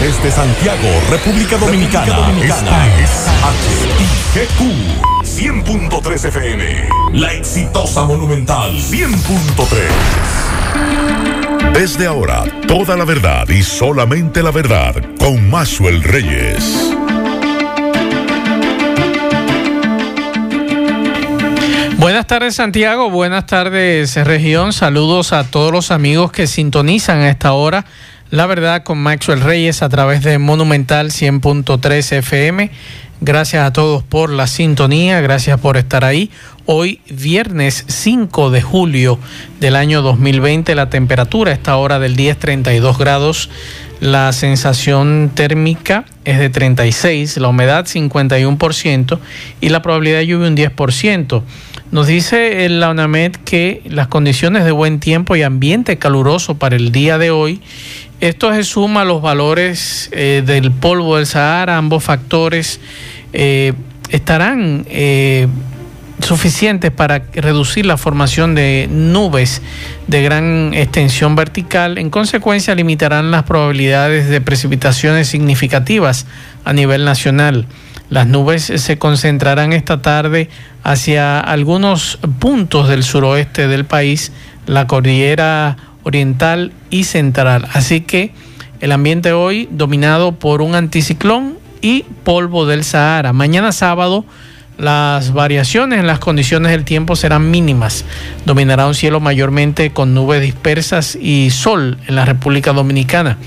Desde Santiago, República Dominicana. Dominicana. Esta es HIGQ 100.3 FM. La exitosa Monumental 100.3. Desde ahora, toda la verdad y solamente la verdad con Maxwell Reyes. Buenas tardes Santiago, buenas tardes región, saludos a todos los amigos que sintonizan a esta hora. La verdad con Maxwell Reyes a través de Monumental 100.3 FM. Gracias a todos por la sintonía, gracias por estar ahí. Hoy viernes 5 de julio del año 2020, la temperatura a esta hora del día es 32 grados, la sensación térmica es de 36, la humedad 51% y la probabilidad de lluvia un 10%. Nos dice la UNAMED que las condiciones de buen tiempo y ambiente caluroso para el día de hoy, esto se suma a los valores eh, del polvo del Sahara, ambos factores eh, estarán eh, suficientes para reducir la formación de nubes de gran extensión vertical. En consecuencia, limitarán las probabilidades de precipitaciones significativas a nivel nacional. Las nubes se concentrarán esta tarde hacia algunos puntos del suroeste del país, la cordillera oriental y central. Así que el ambiente hoy dominado por un anticiclón y polvo del Sahara. Mañana sábado las variaciones en las condiciones del tiempo serán mínimas. Dominará un cielo mayormente con nubes dispersas y sol en la República Dominicana.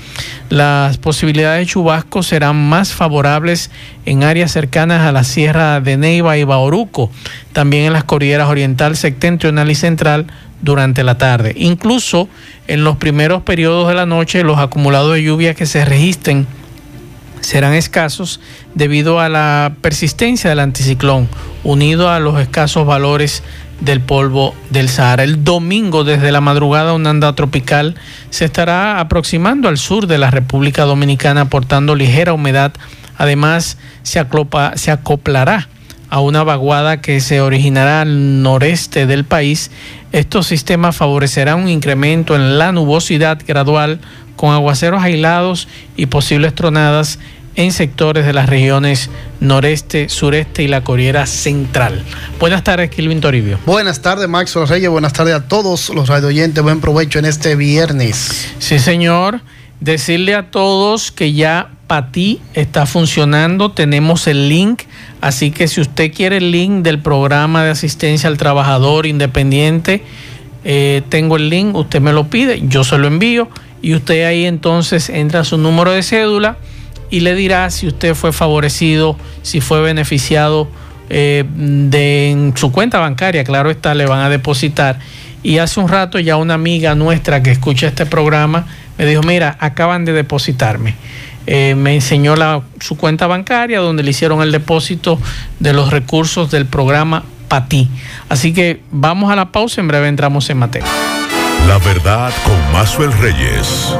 Las posibilidades de chubascos serán más favorables en áreas cercanas a la Sierra de Neiva y Bauruco, también en las cordilleras oriental, septentrional y central durante la tarde. Incluso en los primeros periodos de la noche, los acumulados de lluvia que se registren serán escasos debido a la persistencia del anticiclón, unido a los escasos valores del polvo del Sahara. El domingo, desde la madrugada, una onda tropical se estará aproximando al sur de la República Dominicana, aportando ligera humedad. Además, se, se acoplará a una vaguada que se originará al noreste del país. Estos sistemas favorecerán un incremento en la nubosidad gradual con aguaceros aislados y posibles tronadas en sectores de las regiones noreste, sureste y la Corriera Central. Buenas tardes, Kilvin Toribio. Buenas tardes, Max Reyes. Buenas tardes a todos los radioyentes. Buen provecho en este viernes. Sí, señor. Decirle a todos que ya Pati está funcionando. Tenemos el link. Así que si usted quiere el link del programa de asistencia al trabajador independiente, eh, tengo el link. Usted me lo pide, yo se lo envío. Y usted ahí entonces entra su número de cédula y le dirá si usted fue favorecido, si fue beneficiado eh, de en su cuenta bancaria, claro está, le van a depositar. Y hace un rato ya una amiga nuestra que escucha este programa me dijo, mira, acaban de depositarme. Eh, me enseñó la, su cuenta bancaria donde le hicieron el depósito de los recursos del programa PATI. Así que vamos a la pausa, en breve entramos en materia. La verdad con Mazuel Reyes.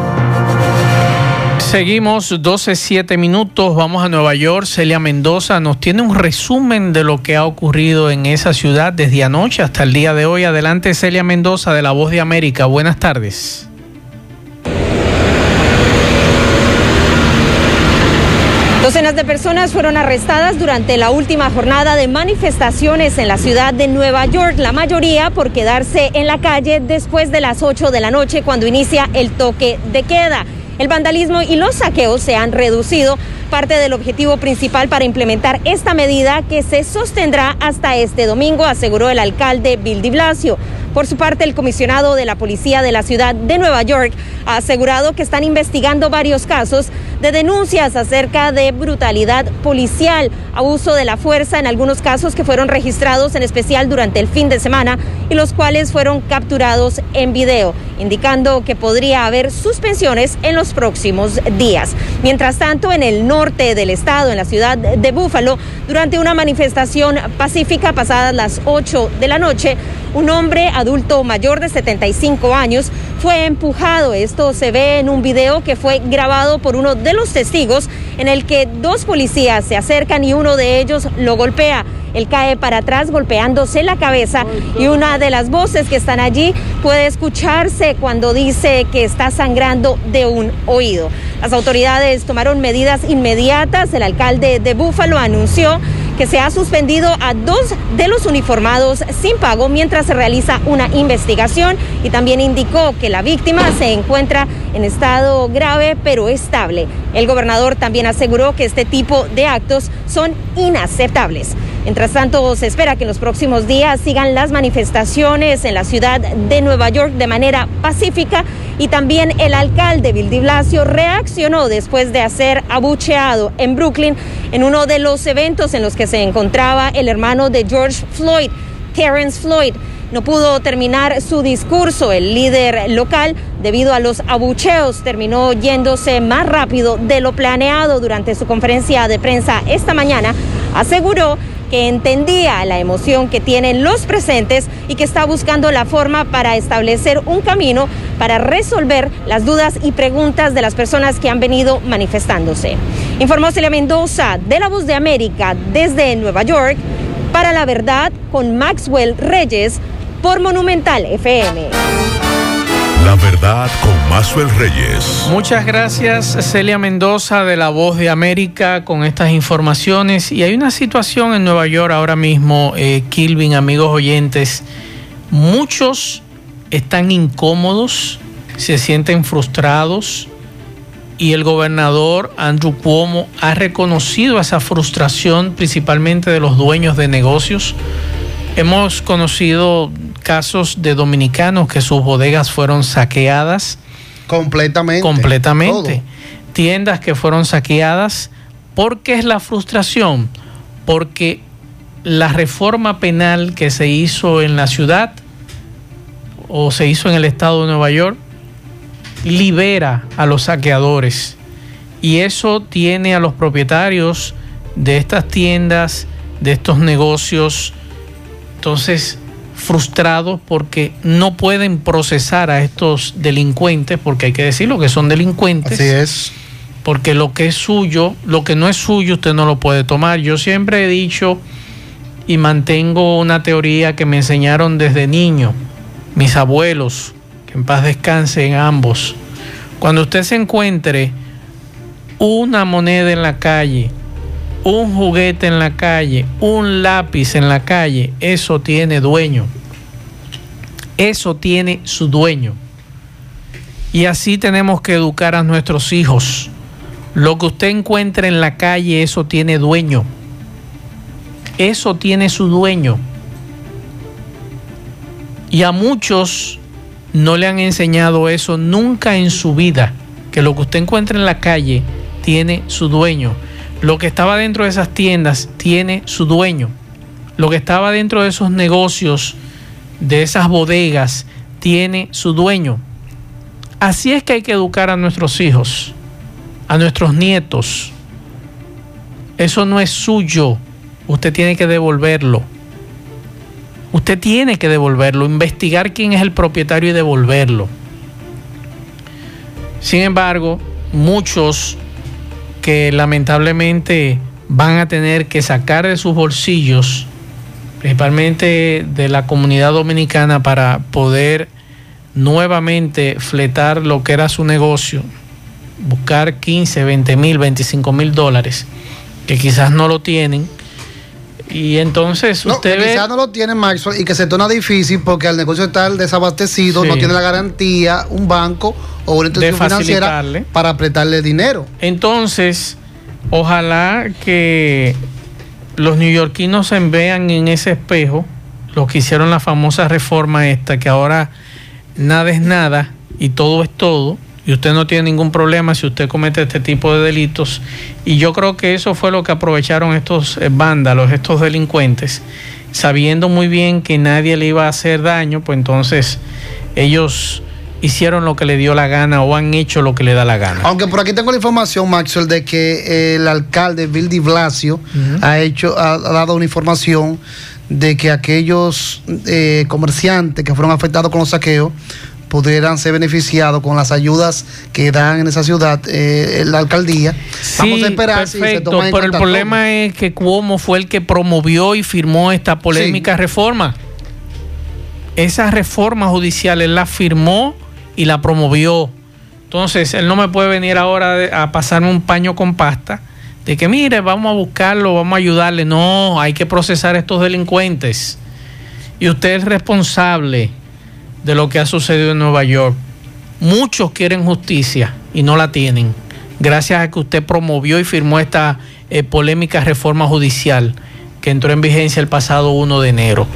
Seguimos 12, minutos. Vamos a Nueva York. Celia Mendoza nos tiene un resumen de lo que ha ocurrido en esa ciudad desde anoche hasta el día de hoy. Adelante, Celia Mendoza de La Voz de América. Buenas tardes. Personas fueron arrestadas durante la última jornada de manifestaciones en la ciudad de Nueva York, la mayoría por quedarse en la calle después de las 8 de la noche cuando inicia el toque de queda. El vandalismo y los saqueos se han reducido, parte del objetivo principal para implementar esta medida que se sostendrá hasta este domingo, aseguró el alcalde Bill de Blasio. Por su parte, el comisionado de la policía de la ciudad de Nueva York ha asegurado que están investigando varios casos de denuncias acerca de brutalidad policial, abuso de la fuerza en algunos casos que fueron registrados en especial durante el fin de semana y los cuales fueron capturados en video, indicando que podría haber suspensiones en los próximos días. Mientras tanto, en el norte del estado, en la ciudad de Búfalo, durante una manifestación pacífica pasadas las 8 de la noche, un hombre adulto mayor de 75 años fue empujado. Esto se ve en un video que fue grabado por uno de los testigos en el que dos policías se acercan y uno de ellos lo golpea. Él cae para atrás golpeándose la cabeza y una de las voces que están allí puede escucharse cuando dice que está sangrando de un oído. Las autoridades tomaron medidas inmediatas. El alcalde de Búfalo anunció que se ha suspendido a dos de los uniformados sin pago mientras se realiza una investigación y también indicó que la víctima se encuentra en estado grave pero estable. El gobernador también aseguró que este tipo de actos son inaceptables. Mientras tanto, se espera que en los próximos días sigan las manifestaciones en la ciudad de Nueva York de manera pacífica y también el alcalde Bill de Blasio reaccionó después de ser abucheado en Brooklyn en uno de los eventos en los que se encontraba el hermano de George Floyd, Terrence Floyd. No pudo terminar su discurso el líder local debido a los abucheos. Terminó yéndose más rápido de lo planeado durante su conferencia de prensa esta mañana. Aseguró que entendía la emoción que tienen los presentes y que está buscando la forma para establecer un camino para resolver las dudas y preguntas de las personas que han venido manifestándose. Informó Celia Mendoza de La Voz de América desde Nueva York para la verdad con Maxwell Reyes por Monumental FM. La verdad con Mazuel Reyes. Muchas gracias Celia Mendoza de La Voz de América con estas informaciones. Y hay una situación en Nueva York ahora mismo, eh, Kilvin, amigos oyentes. Muchos están incómodos, se sienten frustrados y el gobernador Andrew Cuomo ha reconocido esa frustración principalmente de los dueños de negocios. Hemos conocido casos de dominicanos que sus bodegas fueron saqueadas. Completamente. Completamente. Tiendas que fueron saqueadas. ¿Por qué es la frustración? Porque la reforma penal que se hizo en la ciudad o se hizo en el estado de Nueva York libera a los saqueadores y eso tiene a los propietarios de estas tiendas, de estos negocios, entonces frustrados porque no pueden procesar a estos delincuentes, porque hay que decirlo que son delincuentes. Así es. Porque lo que es suyo, lo que no es suyo, usted no lo puede tomar. Yo siempre he dicho y mantengo una teoría que me enseñaron desde niño, mis abuelos, que en paz descansen ambos. Cuando usted se encuentre una moneda en la calle, un juguete en la calle, un lápiz en la calle, eso tiene dueño. Eso tiene su dueño. Y así tenemos que educar a nuestros hijos. Lo que usted encuentre en la calle, eso tiene dueño. Eso tiene su dueño. Y a muchos no le han enseñado eso nunca en su vida, que lo que usted encuentra en la calle tiene su dueño. Lo que estaba dentro de esas tiendas tiene su dueño. Lo que estaba dentro de esos negocios, de esas bodegas, tiene su dueño. Así es que hay que educar a nuestros hijos, a nuestros nietos. Eso no es suyo. Usted tiene que devolverlo. Usted tiene que devolverlo, investigar quién es el propietario y devolverlo. Sin embargo, muchos que lamentablemente van a tener que sacar de sus bolsillos, principalmente de la comunidad dominicana, para poder nuevamente fletar lo que era su negocio, buscar 15, 20 mil, 25 mil dólares, que quizás no lo tienen y entonces no, usted Quizás no lo tiene Maxwell y que se torna difícil porque el negocio está desabastecido, no tiene la garantía, un banco o una institución financiera para apretarle dinero. Entonces, ojalá que los neoyorquinos se vean en ese espejo, los que hicieron la famosa reforma esta, que ahora nada es nada y todo es todo y usted no tiene ningún problema si usted comete este tipo de delitos. Y yo creo que eso fue lo que aprovecharon estos eh, vándalos, estos delincuentes, sabiendo muy bien que nadie le iba a hacer daño, pues entonces ellos hicieron lo que le dio la gana o han hecho lo que le da la gana. Aunque por aquí tengo la información, Maxwell, de que el alcalde Bill de Blasio ha hecho, ha, dado una información de que aquellos eh, comerciantes que fueron afectados con los saqueos pudieran ser beneficiados con las ayudas que dan en esa ciudad eh, la alcaldía. Vamos a esperar si se pero el problema es que Cuomo fue el que promovió y firmó esta polémica reforma. Esa reforma judicial él la firmó y la promovió. Entonces, él no me puede venir ahora a pasarme un paño con pasta de que mire, vamos a buscarlo, vamos a ayudarle. No, hay que procesar a estos delincuentes. Y usted es responsable de lo que ha sucedido en Nueva York. Muchos quieren justicia y no la tienen. Gracias a que usted promovió y firmó esta eh, polémica reforma judicial que entró en vigencia el pasado 1 de enero.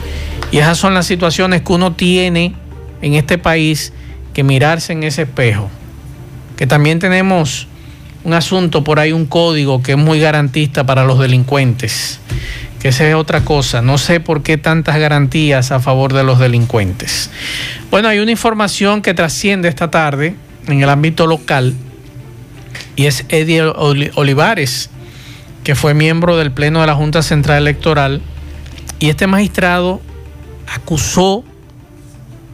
Y esas son las situaciones que uno tiene en este país que mirarse en ese espejo. Que también tenemos un asunto por ahí, un código que es muy garantista para los delincuentes. Que esa es otra cosa. No sé por qué tantas garantías a favor de los delincuentes. Bueno, hay una información que trasciende esta tarde en el ámbito local y es Eddie Olivares, que fue miembro del Pleno de la Junta Central Electoral y este magistrado acusó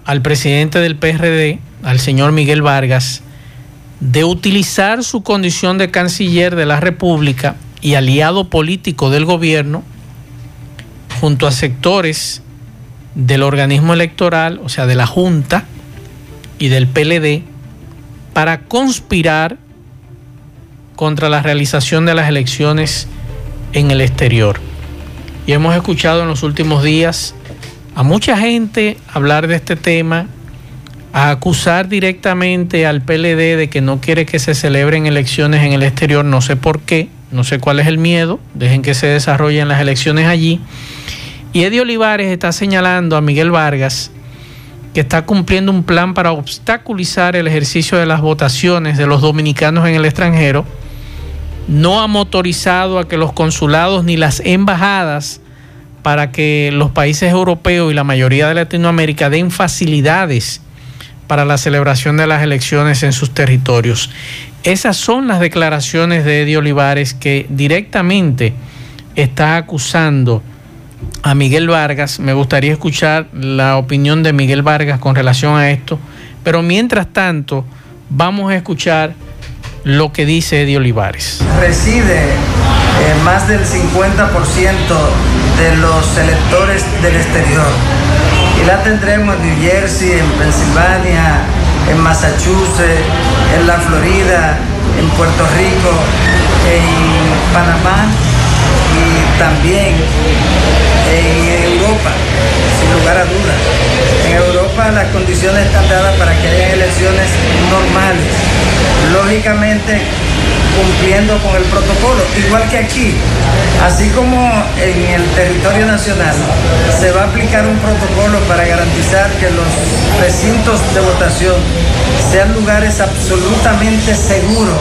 al presidente del PRD, al señor Miguel Vargas, de utilizar su condición de canciller de la República y aliado político del gobierno junto a sectores del organismo electoral, o sea, de la Junta y del PLD, para conspirar contra la realización de las elecciones en el exterior. Y hemos escuchado en los últimos días a mucha gente hablar de este tema, a acusar directamente al PLD de que no quiere que se celebren elecciones en el exterior, no sé por qué, no sé cuál es el miedo, dejen que se desarrollen las elecciones allí. Y Eddie Olivares está señalando a Miguel Vargas que está cumpliendo un plan para obstaculizar el ejercicio de las votaciones de los dominicanos en el extranjero. No ha motorizado a que los consulados ni las embajadas para que los países europeos y la mayoría de Latinoamérica den facilidades para la celebración de las elecciones en sus territorios. Esas son las declaraciones de Eddie Olivares que directamente está acusando a Miguel Vargas. Me gustaría escuchar la opinión de Miguel Vargas con relación a esto, pero mientras tanto vamos a escuchar lo que dice Eddie Olivares. Reside en más del 50% de los electores del exterior y la tendremos en New Jersey, en Pensilvania, en Massachusetts, en la Florida, en Puerto Rico, en Panamá y también en Europa, sin lugar a dudas. En Europa las condiciones están dadas para que haya elecciones normales. Lógicamente cumpliendo con el protocolo, igual que aquí. Así como en el territorio nacional se va a aplicar un protocolo para garantizar que los recintos de votación sean lugares absolutamente seguros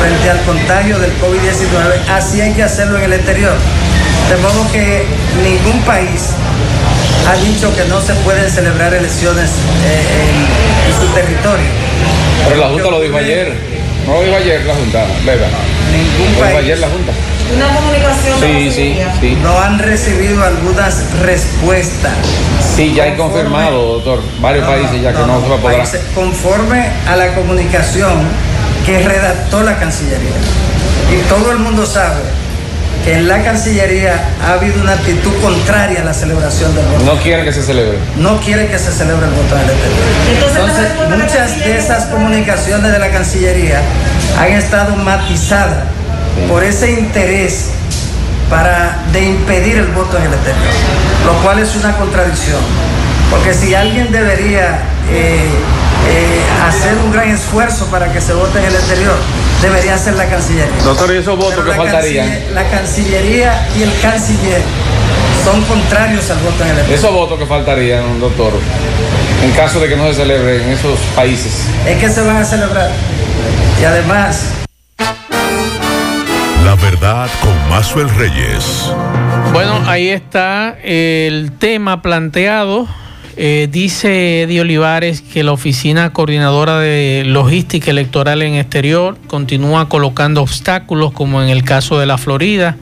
frente al contagio del COVID-19, así hay que hacerlo en el exterior. De modo que ningún país ha dicho que no se pueden celebrar elecciones eh, en, su territorio. Pero la Junta lo dijo ayer. No lo dijo ayer la Junta, ¿verdad? Ningún país. ayer la Junta. Una comunicación. Sí, sí, sí. No han recibido algunas respuestas. Sí, ya hay confirmado, doctor, varios países ya que no, se va a poder. Conforme a la comunicación que redactó la Cancillería. Y todo el mundo sabe que en la Cancillería ha habido una actitud contraria a la celebración del voto. No quieren que se celebre. No quieren que se celebre el voto Entonces, muchas de esas comunicaciones de la Cancillería han estado matizadas por ese interés para de impedir el voto en el exterior, lo cual es una contradicción. Porque si alguien debería eh, eh, hacer un gran esfuerzo para que se vote en el exterior, debería ser la Cancillería. Doctor, ¿y esos votos que faltarían? la Cancillería y el Canciller son contrarios al voto en el exterior. ¿Esos votos que faltarían, doctor, en caso de que no se celebre en esos países? Es que se van a celebrar. Y además... La verdad con Mazuel Reyes. Bueno, ahí está el tema planteado eh, dice Eddie Olivares que la Oficina Coordinadora de Logística Electoral en Exterior continúa colocando obstáculos, como en el caso de la Florida,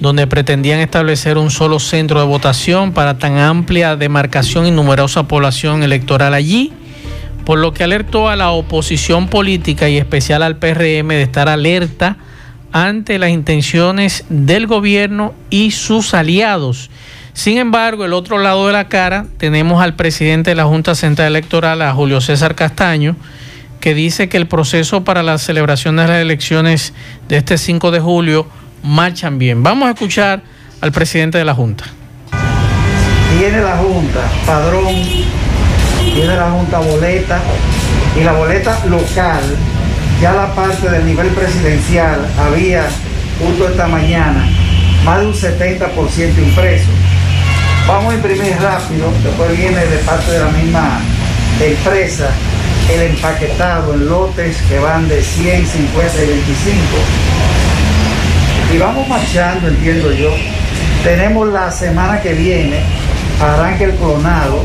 donde pretendían establecer un solo centro de votación para tan amplia demarcación y numerosa población electoral allí, por lo que alertó a la oposición política y especial al PRM de estar alerta ante las intenciones del gobierno y sus aliados. Sin embargo, el otro lado de la cara tenemos al presidente de la Junta Central Electoral, a Julio César Castaño, que dice que el proceso para la celebración de las elecciones de este 5 de julio marchan bien. Vamos a escuchar al presidente de la Junta. Tiene la Junta padrón, tiene la Junta boleta y la boleta local, ya la parte del nivel presidencial había justo esta mañana más de un 70% impreso. Vamos a imprimir rápido, después viene de parte de la misma empresa el empaquetado en lotes que van de 100, 50 y 25. Y vamos marchando, entiendo yo. Tenemos la semana que viene, arranca el clonado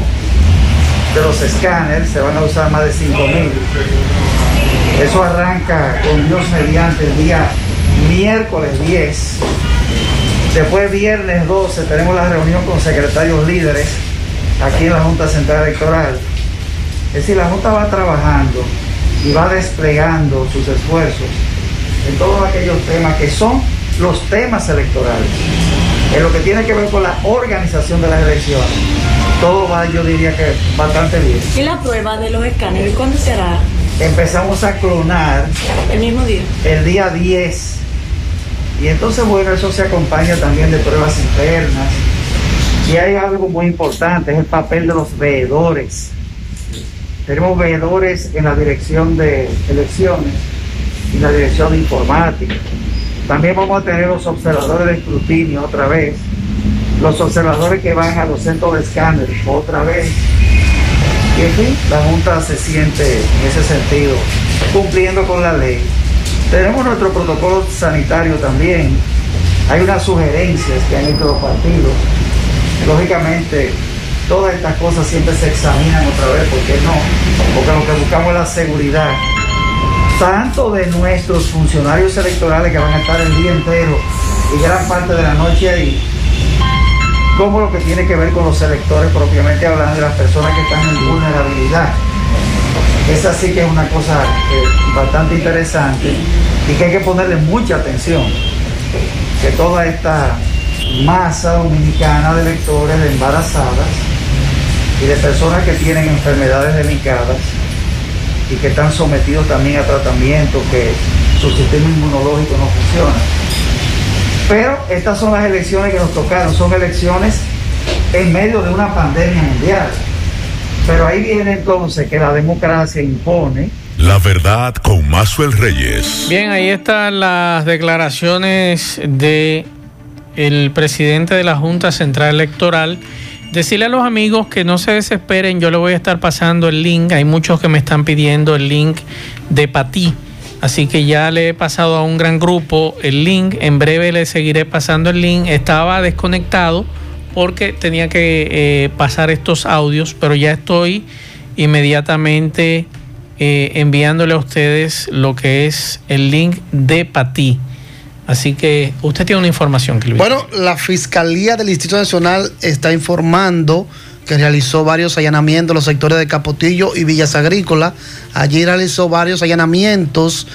de los escáneres, se van a usar más de 5.000. Eso arranca con Dios mediante el día miércoles 10. Después viernes 12 tenemos la reunión con secretarios líderes aquí en la Junta Central Electoral es decir, la Junta va trabajando y va desplegando sus esfuerzos en todos aquellos temas que son los temas electorales. En lo que tiene que ver con la organización de las elecciones, todo va, yo diría que bastante bien. ¿Y la prueba de los escáneres cuándo será? Empezamos a clonar. ¿El mismo día? El día 10. Y entonces, bueno, eso se acompaña también de pruebas internas. Y hay algo muy importante, es el papel de los veedores tenemos veedores en la dirección de elecciones y la dirección de informática. También vamos a tener los observadores de escrutinio otra vez, los observadores que van a los centros de escáner otra vez. Y en fin, la Junta se siente en ese sentido cumpliendo con la ley. Tenemos nuestro protocolo sanitario también. Hay unas sugerencias que han hecho los partidos. Lógicamente, todas estas cosas siempre se examinan otra vez, ¿por qué no? Porque lo que buscamos es la seguridad, tanto de nuestros funcionarios electorales que van a estar el día entero y gran parte de la noche ahí, como lo que tiene que ver con los electores propiamente hablando de las personas que están en vulnerabilidad. Esa sí que es una cosa eh, bastante interesante y que hay que ponerle mucha atención, que toda esta masa dominicana de electores de embarazadas y de personas que tienen enfermedades delicadas y que están sometidos también a tratamiento, que su sistema inmunológico no funciona. Pero estas son las elecciones que nos tocaron, son elecciones en medio de una pandemia mundial. Pero ahí viene entonces que la democracia impone. La verdad con Mazuel Reyes. Bien, ahí están las declaraciones de el presidente de la Junta Central Electoral Decirle a los amigos que no se desesperen, yo le voy a estar pasando el link. Hay muchos que me están pidiendo el link de Patí. Así que ya le he pasado a un gran grupo el link. En breve le seguiré pasando el link. Estaba desconectado porque tenía que eh, pasar estos audios, pero ya estoy inmediatamente eh, enviándole a ustedes lo que es el link de Patí. Así que usted tiene una información, Bueno, la Fiscalía del Instituto Nacional está informando que realizó varios allanamientos en los sectores de Capotillo y Villas Agrícolas. Allí realizó varios allanamientos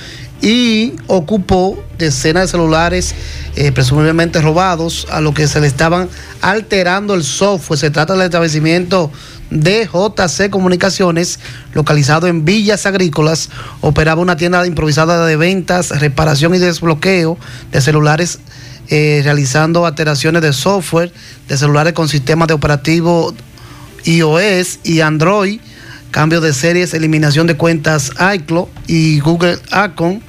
y ocupó decenas de celulares eh, presumiblemente robados a lo que se le estaban alterando el software. Se trata del establecimiento DJC Comunicaciones, localizado en Villas Agrícolas, operaba una tienda improvisada de ventas, reparación y desbloqueo de celulares, eh, realizando alteraciones de software de celulares con sistemas de operativo iOS y Android, cambio de series, eliminación de cuentas iCloud y Google Account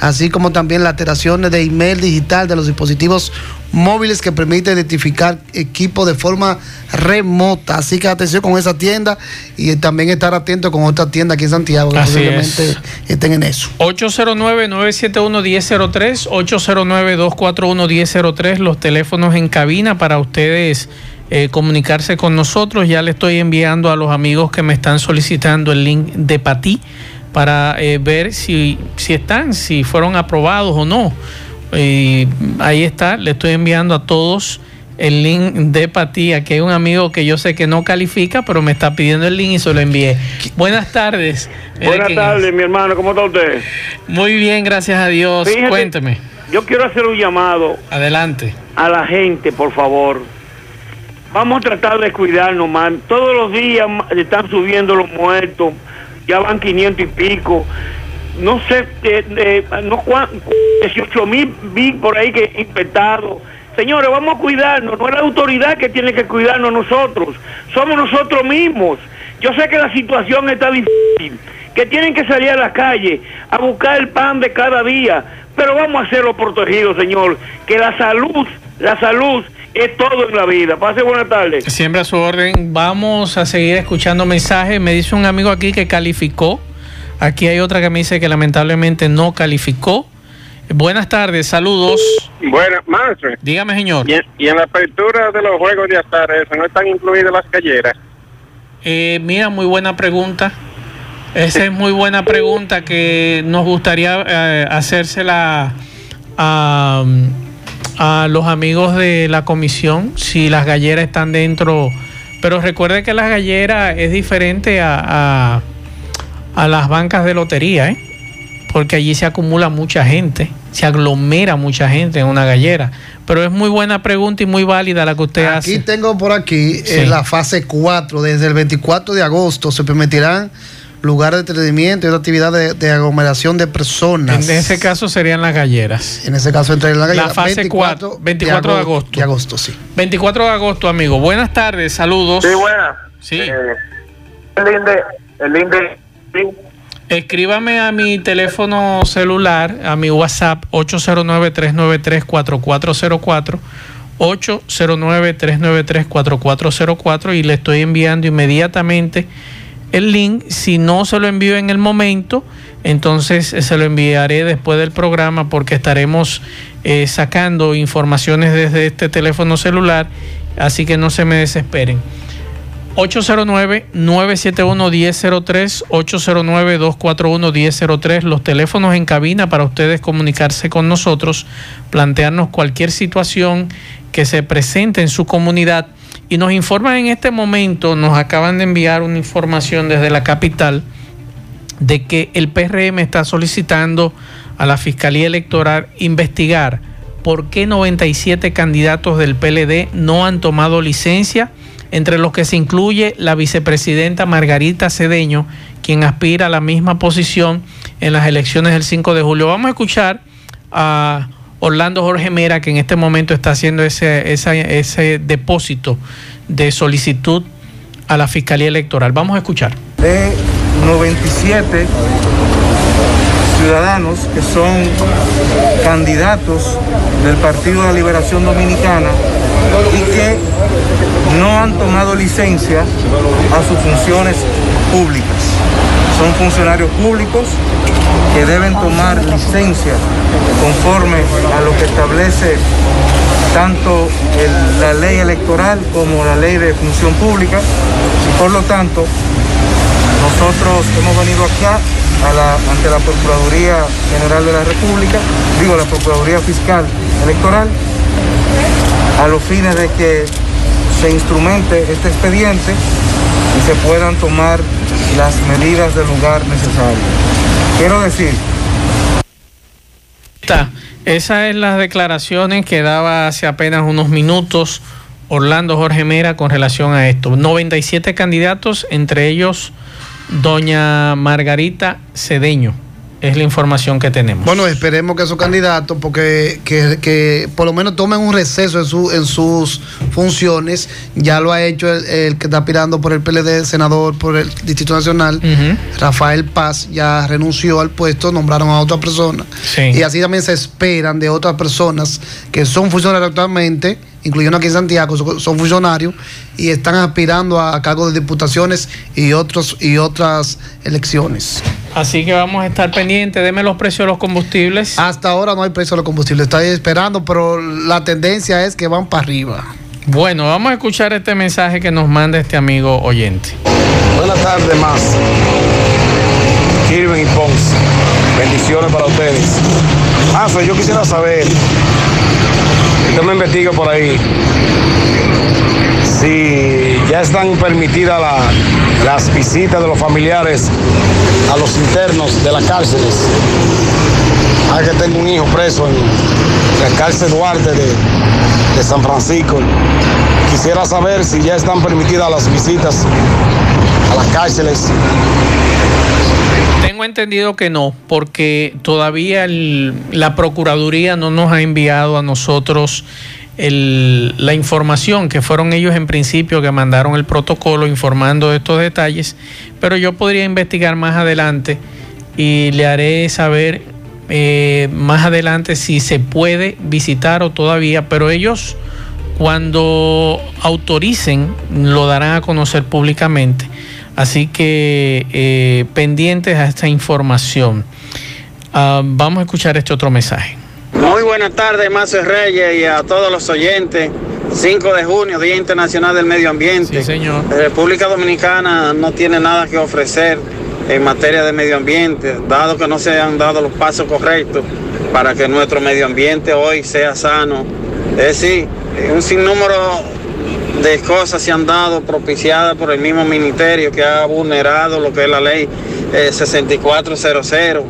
así como también las alteraciones de email digital de los dispositivos móviles que permite identificar equipos de forma remota. Así que atención con esa tienda y también estar atento con otra tienda aquí en Santiago que posiblemente estén en eso. 809-971-1003, 809-241-1003, los teléfonos en cabina para ustedes. Eh, comunicarse con nosotros. Ya le estoy enviando a los amigos que me están solicitando el link de Pati para eh, ver si, si están, si fueron aprobados o no. Y ahí está, le estoy enviando a todos el link de Patía, que hay un amigo que yo sé que no califica, pero me está pidiendo el link y se lo envié. Buenas tardes. Buenas tardes, es. mi hermano, ¿cómo está usted? Muy bien, gracias a Dios. Fíjate, Cuénteme. Yo quiero hacer un llamado Adelante. a la gente, por favor. Vamos a tratar de cuidarnos más. Todos los días están subiendo los muertos, ya van 500 y pico. No sé, eh, eh, no cuán- 18 mil vi por ahí que infectados. Señores, vamos a cuidarnos. No es la autoridad que tiene que cuidarnos nosotros. Somos nosotros mismos. Yo sé que la situación está difícil, que tienen que salir a la calle a buscar el pan de cada día. Pero vamos a hacerlo protegidos, señor. Que la salud, la salud es todo en la vida. Pase buena tarde. Siempre a su orden. Vamos a seguir escuchando mensajes. Me dice un amigo aquí que calificó. Aquí hay otra que me dice que lamentablemente no calificó. Buenas tardes, saludos. Bueno, maestro. Dígame, señor. Y en, y en la apertura de los juegos de azar, eso, ¿no están incluidas las calleras? Eh, mira, muy buena pregunta. Esa es muy buena pregunta que nos gustaría eh, hacérsela a, a los amigos de la comisión, si las galleras están dentro. Pero recuerde que las galleras es diferente a, a, a las bancas de lotería, ¿eh? porque allí se acumula mucha gente, se aglomera mucha gente en una gallera. Pero es muy buena pregunta y muy válida la que usted Aquí hace. tengo por aquí Sí. en la fase 4, desde el 24 de agosto se permitirán lugares de entretenimiento y otra actividad de, de aglomeración de personas. En ese caso serían las galleras. En ese caso entra en la gallera. La fase 4, 24 de agosto. De agosto, sí. 24 de agosto, amigo. Buenas tardes, saludos. Sí, buena. Sí. Eh, el link de... El link de sí. Escríbame a mi teléfono celular, a mi WhatsApp 809-393-4404. 809-393-4404 y le estoy enviando inmediatamente el link. Si no se lo envío en el momento, entonces eh, se lo enviaré después del programa porque estaremos eh, sacando informaciones desde este teléfono celular, así que no se me desesperen. 809-971-1003, 809-241-1003, los teléfonos en cabina para ustedes comunicarse con nosotros, plantearnos cualquier situación que se presente en su comunidad y nos informan en este momento, nos acaban de enviar una información desde la capital de que el PRM está solicitando a la Fiscalía Electoral investigar por qué 97 candidatos del PLD no han tomado licencia, entre los que se incluye la vicepresidenta Margarita Cedeño, quien aspira a la misma posición en las elecciones del 5 de julio. Vamos a escuchar a Orlando Jorge Mera, que en este momento está haciendo ese, esa- ese depósito de solicitud a la Fiscalía Electoral. Vamos a escuchar. de 97 ciudadanos que son candidatos del Partido de la Liberación Dominicana y que no han tomado licencia a sus funciones públicas. Son funcionarios públicos que deben tomar licencia conforme a lo que establece tanto la ley electoral como la ley de función pública y por lo tanto nosotros hemos venido acá a la- ante la Procuraduría General de la República, digo la Procuraduría Fiscal Electoral, a los fines de que se instrumente este expediente y se puedan tomar las medidas del lugar necesarias. Quiero decir. Esas es las declaraciones que daba hace apenas unos minutos Orlando Jorge Mera con relación a esto. 97 candidatos, entre ellos doña Margarita Cedeño. Es la información que tenemos. Bueno, esperemos que esos candidatos, porque que, que por lo menos tomen un receso en, su, en sus funciones. Ya lo ha hecho el, el que está aspirando por el PLD, senador por el Distrito Nacional, Rafael Paz, ya renunció al puesto, nombraron a otra persona. Sí. Y así también se esperan de otras personas que son funcionarios actualmente, incluyendo aquí en Santiago, son, funcionarios y están aspirando a, cargos de diputaciones y, otros, y otras elecciones. Así que vamos a estar pendientes. Deme los precios de los combustibles. Hasta ahora no hay precio de los combustibles. Estoy esperando, pero la tendencia es que van para arriba. Bueno, vamos a escuchar este mensaje que nos manda este amigo oyente. Buenas tardes más. Kirby y Ponce. Bendiciones para ustedes. Mazo, yo quisiera saber usted me investigue por ahí si ya están permitidas la- las visitas de los familiares a los internos de las cárceles. Ah, que tengo un hijo preso en la cárcel Duarte de San Francisco. Quisiera saber si ya están permitidas las visitas a las cárceles. Tengo entendido que no, porque todavía la Procuraduría no nos ha enviado a nosotros el- la información, que fueron ellos en principio que mandaron el protocolo informando estos detalles, pero yo podría investigar más adelante y le haré saber eh, más adelante si se puede visitar o todavía, pero ellos cuando autoricen lo darán a conocer públicamente. Así que eh, pendientes a esta información. Ah, vamos a escuchar este otro mensaje. Muy buenas tardes, Mazo Reyes, y a todos los oyentes. 5 de junio, Día Internacional del Medio Ambiente. Sí, señor. La República Dominicana no tiene nada que ofrecer en materia de medio ambiente, dado que no se han dado los pasos correctos para que nuestro medio ambiente hoy sea sano. Es decir, un sinnúmero de cosas se han dado propiciadas por el mismo ministerio que ha vulnerado lo que es la ley eh, 6400.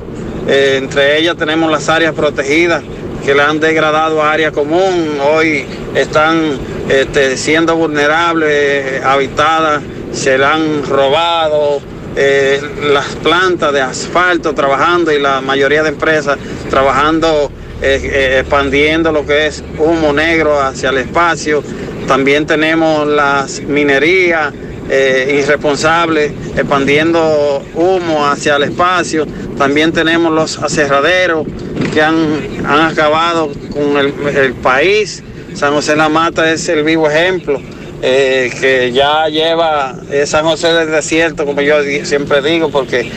Eh, entre ellas tenemos las áreas protegidas que le han degradado a área común, hoy están este, siendo vulnerables, eh, habitadas, se la han robado, eh, las plantas de asfalto trabajando y la mayoría de empresas trabajando, eh, eh, expandiendo lo que es humo negro hacia el espacio. También tenemos las minerías eh, irresponsables expandiendo humo hacia el espacio. También tenemos los aserraderos que han, han acabado con el, el país. San José la Mata es el vivo ejemplo. eh, que ya lleva eh, San José del Desierto, como yo siempre digo, porque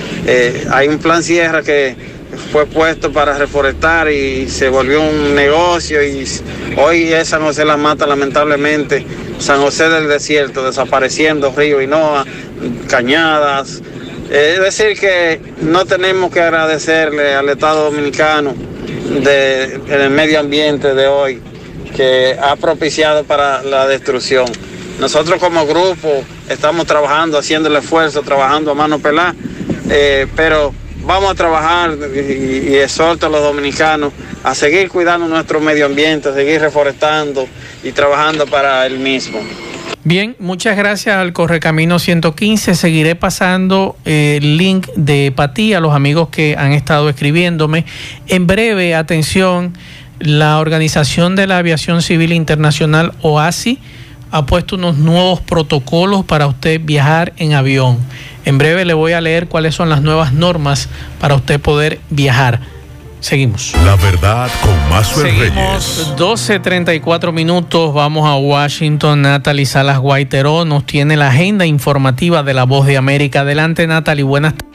hay un plan sierra que fue puesto para reforestar y se volvió un negocio y hoy es San José de la Mata, lamentablemente, San José del Desierto, desapareciendo Río Hinoa, Cañadas. Es decir, que no tenemos que agradecerle al Estado Dominicano de, del medio ambiente de hoy que ha propiciado para la destrucción. Nosotros como grupo estamos trabajando, haciendo el esfuerzo, trabajando a mano pelada, eh, pero vamos a trabajar y, exhorto a los dominicanos a seguir cuidando nuestro medio ambiente, a seguir reforestando y trabajando para el mismo. Bien, muchas gracias al Correcamino 115. Seguiré pasando eh, el link de Patí a los amigos que han estado escribiéndome. En breve, atención, la Organización de la Aviación Civil Internacional, OASI, ha puesto unos nuevos protocolos para usted viajar en avión. En breve le voy a leer cuáles son las nuevas normas para usted poder viajar. Seguimos. La verdad con Reyes. Seguimos 12.34 minutos, vamos a Washington. Natalie Salas Guaiteró nos tiene la agenda informativa de la Voz de América. Adelante Natalie, buenas tardes.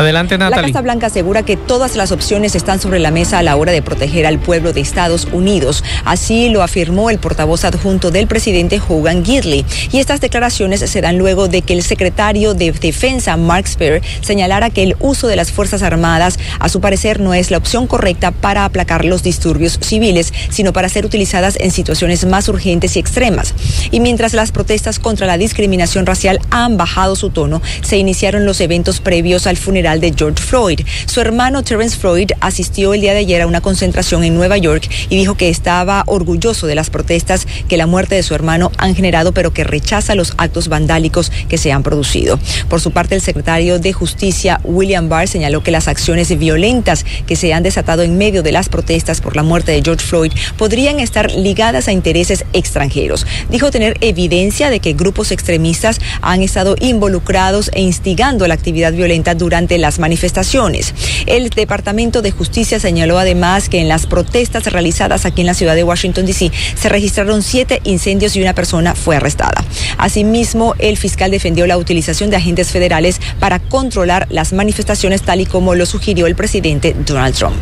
Adelante La Natalie. Casa Blanca asegura que todas las opciones están sobre la mesa a la hora de proteger al pueblo de Estados Unidos. Así lo afirmó el portavoz adjunto del presidente Hogan Gidley. Y estas declaraciones se dan luego de que el secretario de Defensa, Mark Spear, señalara que el uso de las Fuerzas Armadas, a su parecer, no es la opción correcta para aplacar los disturbios civiles, sino para ser utilizadas en situaciones más urgentes y extremas. Y mientras las protestas contra la discriminación racial han bajado su tono, se iniciaron los eventos previos al funeral de George Floyd. Su hermano Terence Floyd asistió el día de ayer a una concentración en Nueva York y dijo que estaba orgulloso de las protestas que la muerte de su hermano han generado, pero que rechaza los actos vandálicos que se han producido. Por su parte, el secretario de Justicia, William Barr, señaló que las acciones violentas que se han desatado en medio de las protestas por la muerte de George Floyd podrían estar ligadas a intereses extranjeros. Dijo tener evidencia de que grupos extremistas han estado involucrados e instigando la actividad violenta durante las manifestaciones. El Departamento de Justicia señaló además que en las protestas realizadas aquí en la ciudad de Washington, D.C., se registraron siete incendios y una persona fue arrestada. Asimismo, el fiscal defendió la utilización de agentes federales para controlar las manifestaciones tal y como lo sugirió el presidente Donald Trump.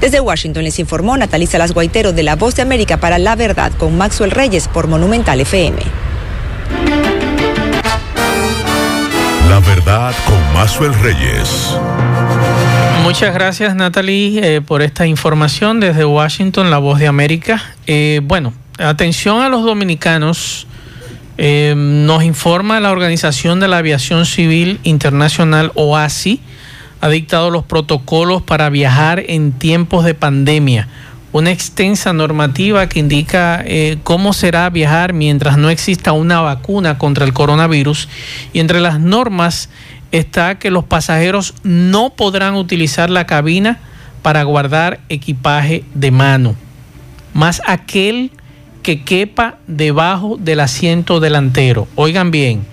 Desde Washington les informó Natalie Salas Guaitero de La Voz de América para La Verdad con Maxwell Reyes por Monumental FM. Verdad con Mazuel Reyes. Muchas gracias Natalie eh, por esta información desde Washington, la voz de América. Eh, bueno, atención a los dominicanos. Eh, nos informa la Organización de la Aviación Civil Internacional, OASI, ha dictado los protocolos para viajar en tiempos de pandemia. Una extensa normativa que indica cómo será viajar mientras no exista una vacuna contra el coronavirus. Y entre las normas está que los pasajeros no podrán utilizar la cabina para guardar equipaje de mano, más aquel que quepa debajo del asiento delantero. Oigan bien,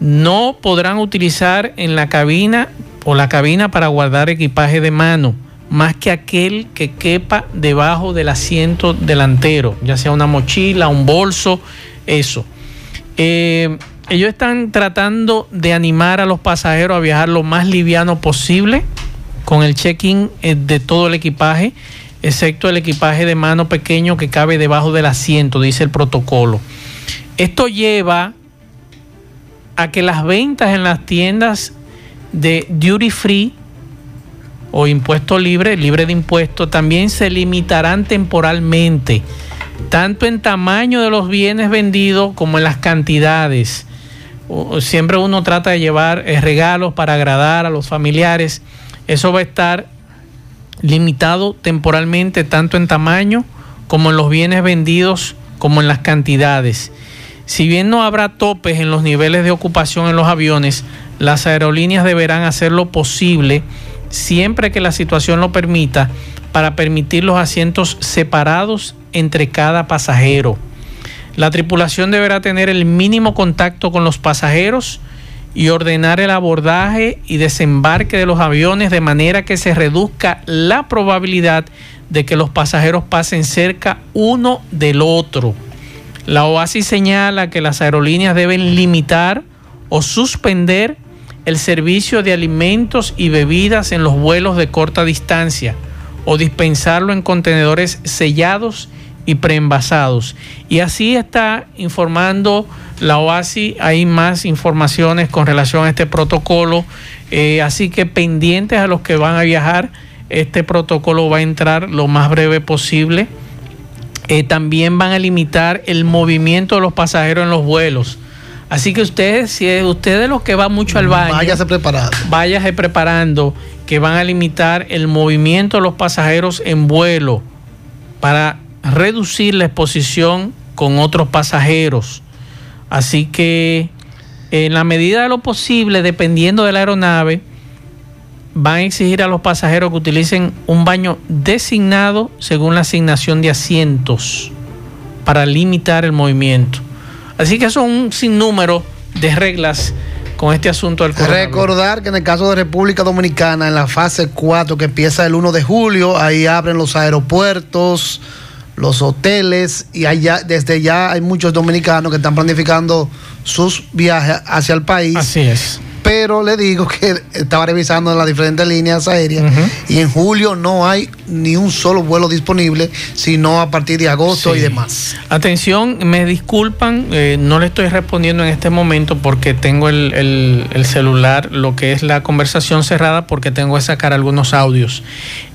no podrán utilizar en la cabina o la cabina para guardar equipaje de mano, más que aquel que quepa debajo del asiento delantero, ya sea una mochila, un bolso, eso. Eh, ellos están tratando de animar a los pasajeros a viajar lo más liviano posible con el check-in eh, de todo el equipaje, excepto el equipaje de mano pequeño que cabe debajo del asiento, dice el protocolo. Esto lleva a que las ventas en las tiendas de duty free o impuesto libre, libre de impuestos, también se limitarán temporalmente, tanto en tamaño de los bienes vendidos como en las cantidades siempre uno trata de llevar eh, regalos para agradar a los familiares. Eso va a estar limitado temporalmente tanto en tamaño como en los bienes vendidos como en las cantidades. Si bien no habrá topes en los niveles de ocupación en los aviones, las aerolíneas deberán hacer lo posible siempre que la situación lo permita para permitir los asientos separados entre cada pasajero. La tripulación deberá tener el mínimo contacto con los pasajeros y ordenar el abordaje y desembarque de los aviones de manera que se reduzca la probabilidad de que los pasajeros pasen cerca uno del otro. La OASI señala que las aerolíneas deben limitar o suspender el servicio de alimentos y bebidas en los vuelos de corta distancia o dispensarlo en contenedores sellados y preenvasados. Y así está informando la OASI. Hay más informaciones con relación a este protocolo. Eh, así que pendientes a los que van a viajar, este protocolo va a entrar lo más breve posible. Eh, también van a limitar el movimiento de los pasajeros en los vuelos. Así que ustedes, si es usted los que va mucho al baño, váyase preparando. Váyase preparando que van a limitar el movimiento de los pasajeros en vuelo para reducir la exposición con otros pasajeros. Así que en la medida de lo posible, dependiendo de la aeronave, van a exigir a los pasajeros que utilicen un baño designado según la asignación de asientos para limitar el movimiento. Así que son un sinnúmero de reglas con este asunto del. Recordar que en el caso de República Dominicana, en la fase 4 que empieza el 1 de julio, ahí abren los aeropuertos, los hoteles y allá, desde ya hay muchos dominicanos que están planificando sus viajes hacia el país. Así es pero le digo que estaba revisando en las diferentes líneas aéreas y en julio no hay ni un solo vuelo disponible, sino a partir de agosto y demás. Atención, me disculpan, eh, no le estoy respondiendo en este momento porque tengo el, celular, lo que es la conversación cerrada, porque tengo que sacar algunos audios.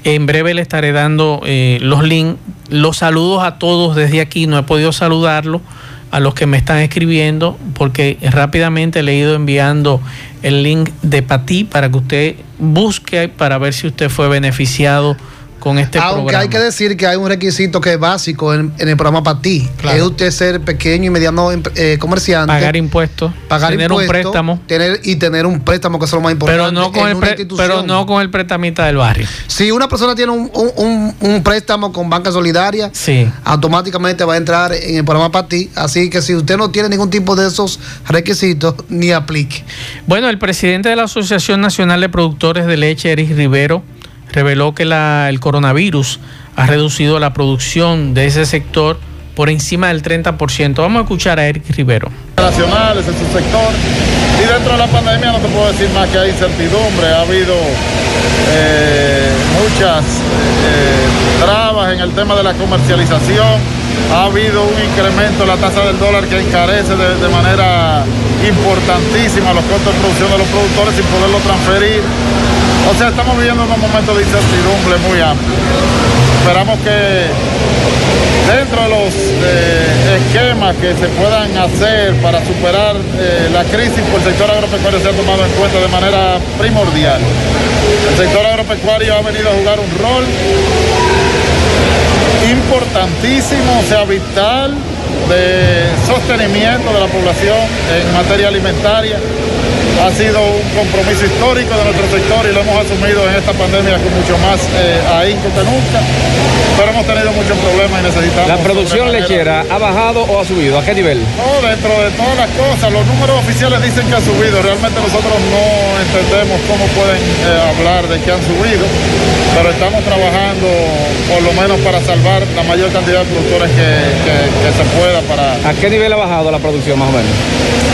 En breve le estaré dando eh, los links. Los saludos a todos desde aquí, no he podido saludarlo a los que me están escribiendo, porque rápidamente le he ido enviando el link de Pati para que usted busque para ver si usted fue beneficiado con este Aunque hay que decir que hay un requisito que es básico en, el programa para ti. Es usted ser pequeño y mediano eh, comerciante. Pagar impuestos. Pagar tener un préstamo. Tener, y tener un préstamo, que es lo más importante. Pero no con, el, pero no con el prestamita del barrio. Si una persona tiene un, préstamo con Banca Solidaria, sí. automáticamente va a entrar en el programa para ti. Así que si usted no tiene ningún tipo de esos requisitos, ni aplique. Bueno, el presidente de la Asociación Nacional de Productores de Leche, Eric Rivero, reveló que la, el coronavirus ha reducido la producción de ese sector por encima del 30%. Vamos a escuchar a Eric Rivero. Nacionales en su sector y dentro de la pandemia no te puedo decir más que hay incertidumbre, ha habido eh, muchas eh, trabas en el tema de la comercialización, ha habido un incremento en la tasa del dólar que encarece de, de manera importantísima los costos de producción de los productores sin poderlo transferir O sea, estamos viviendo unos momentos de incertidumbre muy amplios. Esperamos que dentro de los eh, esquemas que se puedan hacer para superar eh, la crisis por el sector agropecuario se ha tomado en cuenta de manera primordial. El sector agropecuario ha venido a jugar un rol importantísimo, o sea, vital de sostenimiento de la población en materia alimentaria ha sido un compromiso histórico de nuestro sector y lo hemos asumido en esta pandemia con mucho más eh, ahínco que nunca. Pero hemos tenido muchos problemas y necesitamos. ¿La producción lechera ha bajado o ha subido? ¿A qué nivel? No, dentro de todas las cosas, los números oficiales dicen que ha subido. Realmente nosotros no entendemos cómo pueden eh, hablar de que han subido, pero estamos trabajando por lo menos para salvar la mayor cantidad de productores que, que se pueda para. ¿A qué nivel ha bajado la producción más o menos?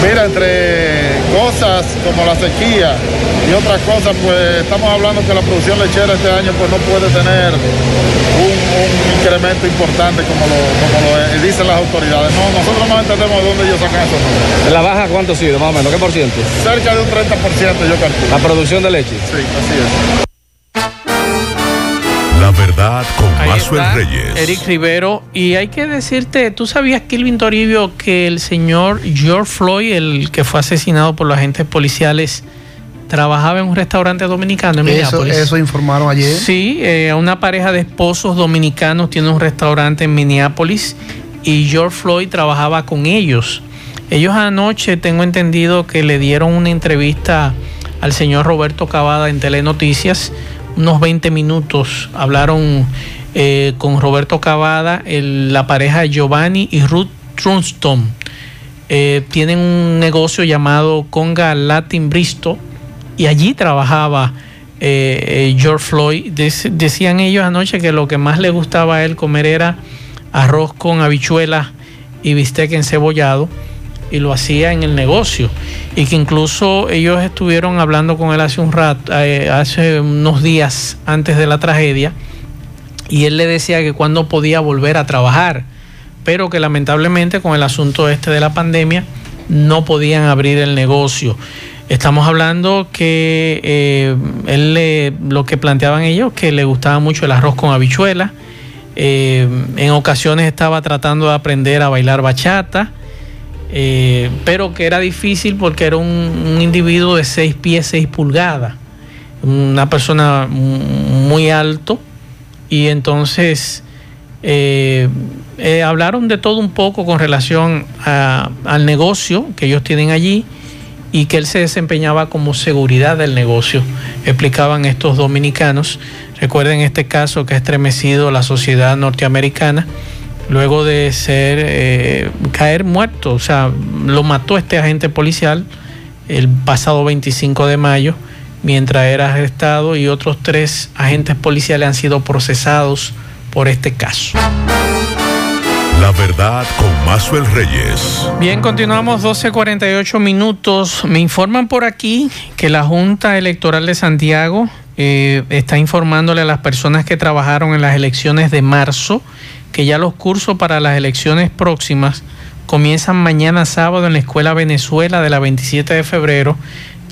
Mira, entre cosas como la sequía y otras cosas, pues estamos hablando que la producción lechera este año pues no puede tener un, incremento importante como lo, como dicen las autoridades. No, nosotros no entendemos de dónde ellos sacan esos números. ¿La baja cuánto ha sido más o menos? ¿Qué por ciento? Cerca de un 30% yo calculo. ¿La producción de leche? Sí, así es. Verdad con Mazuel Reyes. Eric Rivero. Y hay que decirte, ¿tú sabías, Kilvin Toribio, que el señor George Floyd, el que fue asesinado por los agentes policiales, trabajaba en un restaurante dominicano en Minneapolis? Eso, eso informaron ayer. Sí, eh, una pareja de esposos dominicanos tiene un restaurante en Minneapolis y George Floyd trabajaba con ellos. Ellos anoche, tengo entendido que le dieron una entrevista al señor Roberto Cavada en Telenoticias unos 20 minutos hablaron eh, con Roberto Cavada, la pareja Giovanni y Ruth Trunston. Eh, tienen un negocio llamado Conga Latin Bristo y allí trabajaba eh, George Floyd. decían ellos anoche que lo que más le gustaba a él comer era arroz con habichuelas y bistec encebollado y lo hacía en el negocio y que incluso ellos estuvieron hablando con él hace un rato, eh, hace unos días antes de la tragedia y él le decía que cuando podía volver a trabajar, pero que lamentablemente con el asunto este de la pandemia no podían abrir el negocio. Estamos hablando que eh, él le, lo que planteaban ellos, que le gustaba mucho el arroz con habichuela. Eh, en ocasiones estaba tratando de aprender a bailar bachata eh, pero que era difícil porque era un, individuo de 6 pies, 6 pulgadas, una persona muy alto, y entonces eh, eh, hablaron de todo un poco con relación al negocio que ellos tienen allí y que él se desempeñaba como seguridad del negocio, explicaban estos dominicanos. Recuerden este caso que ha estremecido la sociedad norteamericana luego de ser eh, caer muerto, o sea, lo mató este agente policial el pasado 25 de mayo mientras era arrestado y otros tres agentes policiales han sido procesados por este caso. La verdad con Mazuel Reyes. Bien, continuamos 12.48 minutos. Me informan por aquí que la Junta Electoral de Santiago eh, está informándole a las personas que trabajaron en las elecciones de marzo que ya los cursos para las elecciones próximas comienzan mañana sábado en la Escuela Venezuela de la 27 de febrero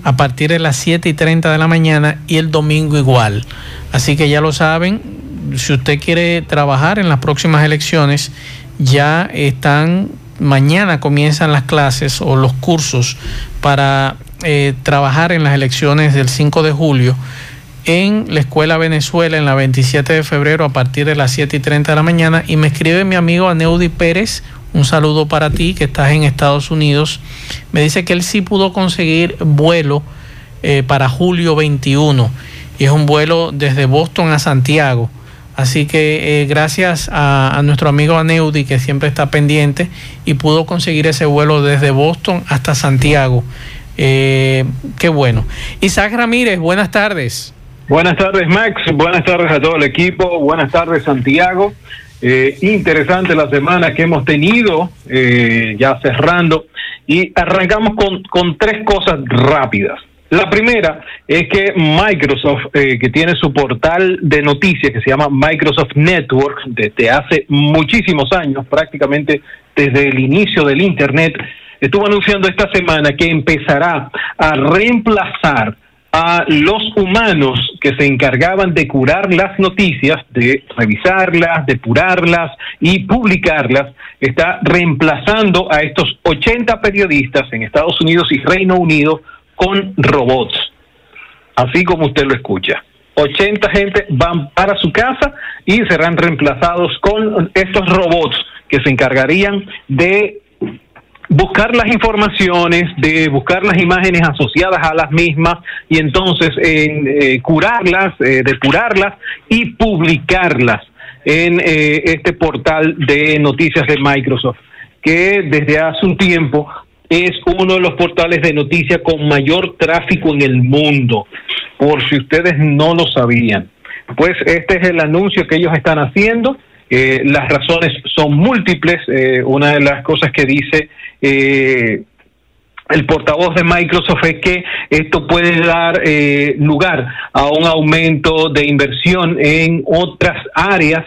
a partir de las 7 y 30 de la mañana y el domingo igual. Así que ya lo saben, si usted quiere trabajar en las próximas elecciones, ya están, mañana comienzan las clases o los cursos para eh, trabajar en las elecciones del 5 de julio en la Escuela Venezuela en la 27 de febrero a partir de las 7 y 30 de la mañana. Y me escribe mi amigo Aneudi Pérez, un saludo para ti que estás en Estados Unidos. Me dice que él sí pudo conseguir vuelo eh, para julio 21 y es un vuelo desde Boston a Santiago. Así que eh, gracias a, nuestro amigo Aneudi que siempre está pendiente y pudo conseguir ese vuelo desde Boston hasta Santiago. Eh, qué bueno. Isaac Ramírez, buenas tardes. Buenas tardes, Max. Buenas tardes a todo el equipo. Buenas tardes, Santiago. Eh, interesante la semana que hemos tenido, eh, ya cerrando, y arrancamos con, tres cosas rápidas. La primera es que Microsoft, eh, que tiene su portal de noticias que se llama Microsoft Network desde hace muchísimos años, prácticamente desde el inicio del Internet, estuvo anunciando esta semana que empezará a reemplazar a los humanos que se encargaban de curar las noticias, de revisarlas, depurarlas y publicarlas, está reemplazando a estos 80 periodistas en Estados Unidos y Reino Unido con robots, así como usted lo escucha. 80 gente van para su casa y serán reemplazados con estos robots que se encargarían de buscar las informaciones, de buscar las imágenes asociadas a las mismas y entonces eh, curarlas, eh, depurarlas y publicarlas en eh, este portal de noticias de Microsoft, que desde hace un tiempo es uno de los portales de noticias con mayor tráfico en el mundo, por si ustedes no lo sabían. Pues este es el anuncio que ellos están haciendo. Las razones son múltiples. una de las cosas que dice eh, el portavoz de Microsoft es que esto puede dar eh, lugar a un aumento de inversión en otras áreas